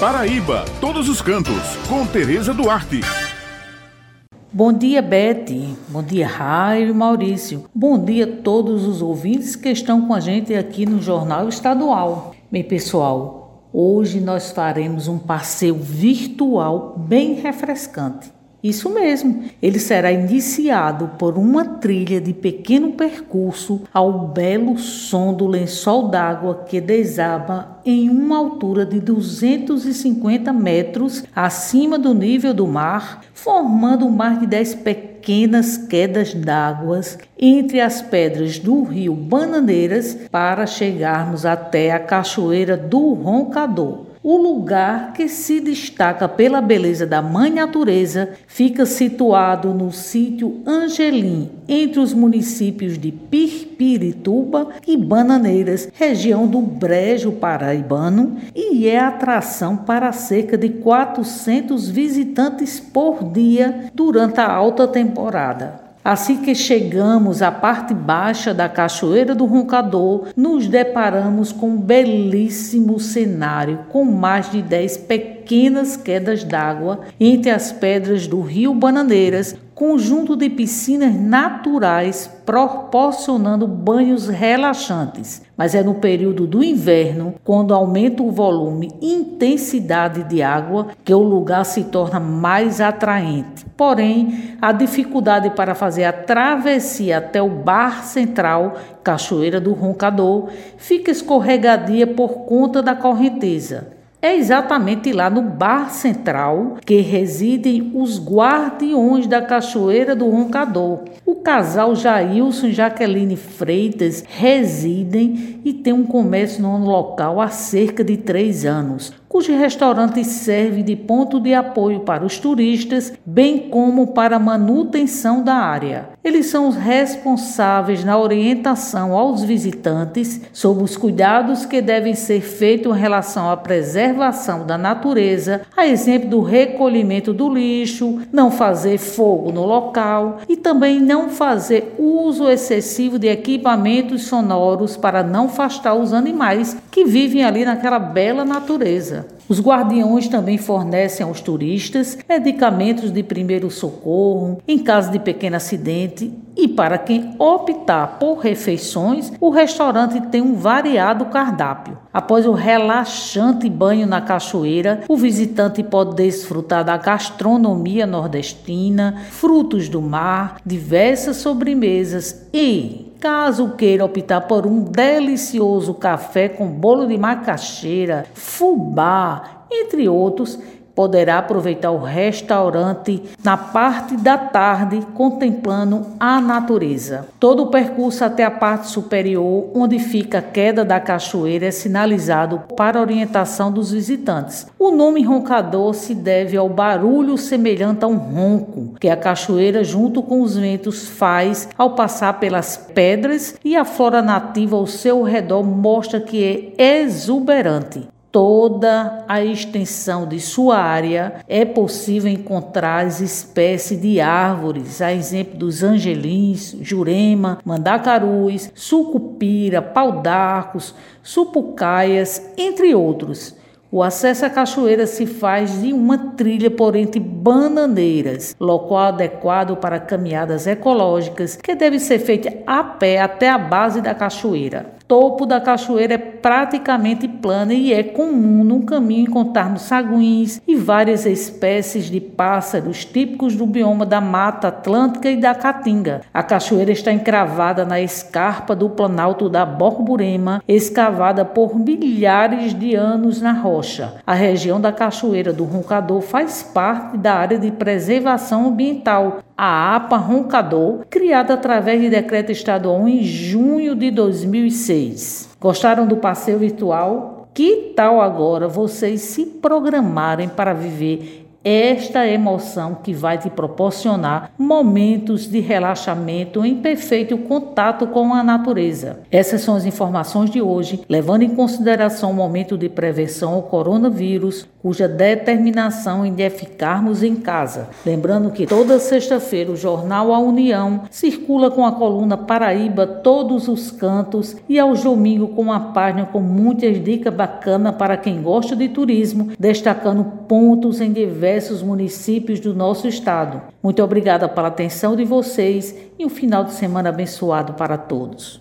Paraíba, todos os cantos, com Tereza Duarte. Bom dia, Bete. Bom dia, Raio Maurício. Bom dia a todos os ouvintes que estão com a gente aqui no Jornal Estadual. Bem, pessoal, hoje nós faremos um passeio virtual bem refrescante. Isso mesmo, ele será iniciado por uma trilha de pequeno percurso ao belo som do lençol d'água que desaba em uma altura de 250 metros acima do nível do mar, formando um mar de dez pequenas quedas d'água entre as pedras do rio Bananeiras para chegarmos até a cachoeira do Roncador. O lugar que se destaca pela beleza da mãe natureza fica situado no sítio Angelim, entre os municípios de Pirpirituba e Bananeiras, região do Brejo Paraibano, e é atração para cerca de 400 visitantes por dia durante a alta temporada. Assim que chegamos à parte baixa da Cachoeira do Roncador, nos deparamos com um belíssimo cenário com mais de 10 pequenas quedas d'água entre as pedras do rio Bananeiras, conjunto de piscinas naturais proporcionando banhos relaxantes. Mas é no período do inverno, quando aumenta o volume e intensidade de água, que o lugar se torna mais atraente. Porém, a dificuldade para fazer a travessia até o bar central, Cachoeira do Roncador, fica escorregadia por conta da correnteza. É exatamente lá no Bar Central que residem os guardiões da Cachoeira do Roncador. O casal Jailson e Jaqueline Freitas residem e tem um comércio no local há cerca de três anos cujo restaurante serve de ponto de apoio para os turistas, bem como para a manutenção da área. Eles são os responsáveis na orientação aos visitantes sobre os cuidados que devem ser feitos em relação à preservação da natureza, a exemplo do recolhimento do lixo, não fazer fogo no local e também não fazer uso excessivo de equipamentos sonoros para não afastar os animais que vivem ali naquela bela natureza. Os guardiões também fornecem aos turistas medicamentos de primeiro socorro em caso de pequeno acidente e para quem optar por refeições, o restaurante tem um variado cardápio. Após o relaxante banho na cachoeira, o visitante pode desfrutar da gastronomia nordestina, frutos do mar, diversas sobremesas e Caso queira optar por um delicioso café com bolo de macaxeira, fubá, entre outros, poderá aproveitar o restaurante na parte da tarde, contemplando a natureza. Todo o percurso até a parte superior, onde fica a queda da cachoeira, é sinalizado para orientação dos visitantes. O nome roncador se deve ao barulho semelhante a um ronco que a cachoeira, junto com os ventos, faz ao passar pelas pedras e a flora nativa ao seu redor mostra que é exuberante toda a extensão de sua área é possível encontrar as espécies de árvores, a exemplo dos angelins, jurema, mandacarus, sucupira, pau-d'arcos, supucaias, entre outros. O acesso à cachoeira se faz de uma trilha por entre bananeiras, local adequado para caminhadas ecológicas que deve ser feita a pé até a base da cachoeira topo da cachoeira é praticamente plana e é comum no caminho encontrarmos saguins e várias espécies de pássaros típicos do bioma da Mata Atlântica e da Caatinga. A cachoeira está encravada na escarpa do Planalto da Borborema, escavada por milhares de anos na rocha. A região da Cachoeira do Roncador faz parte da área de preservação ambiental, a APA Roncador, criada através de decreto estadual em junho de 2006. Gostaram do passeio virtual? Que tal agora vocês se programarem para viver esta emoção que vai te proporcionar momentos de relaxamento em perfeito contato com a natureza. Essas são as informações de hoje, levando em consideração o momento de prevenção ao coronavírus, cuja determinação em de ficarmos em casa. Lembrando que toda sexta-feira o jornal A União circula com a coluna Paraíba todos os cantos e aos domingos com uma página com muitas dicas bacanas para quem gosta de turismo, destacando pontos em diversos municípios do nosso estado. Muito obrigada pela atenção de vocês e um final de semana abençoado para todos.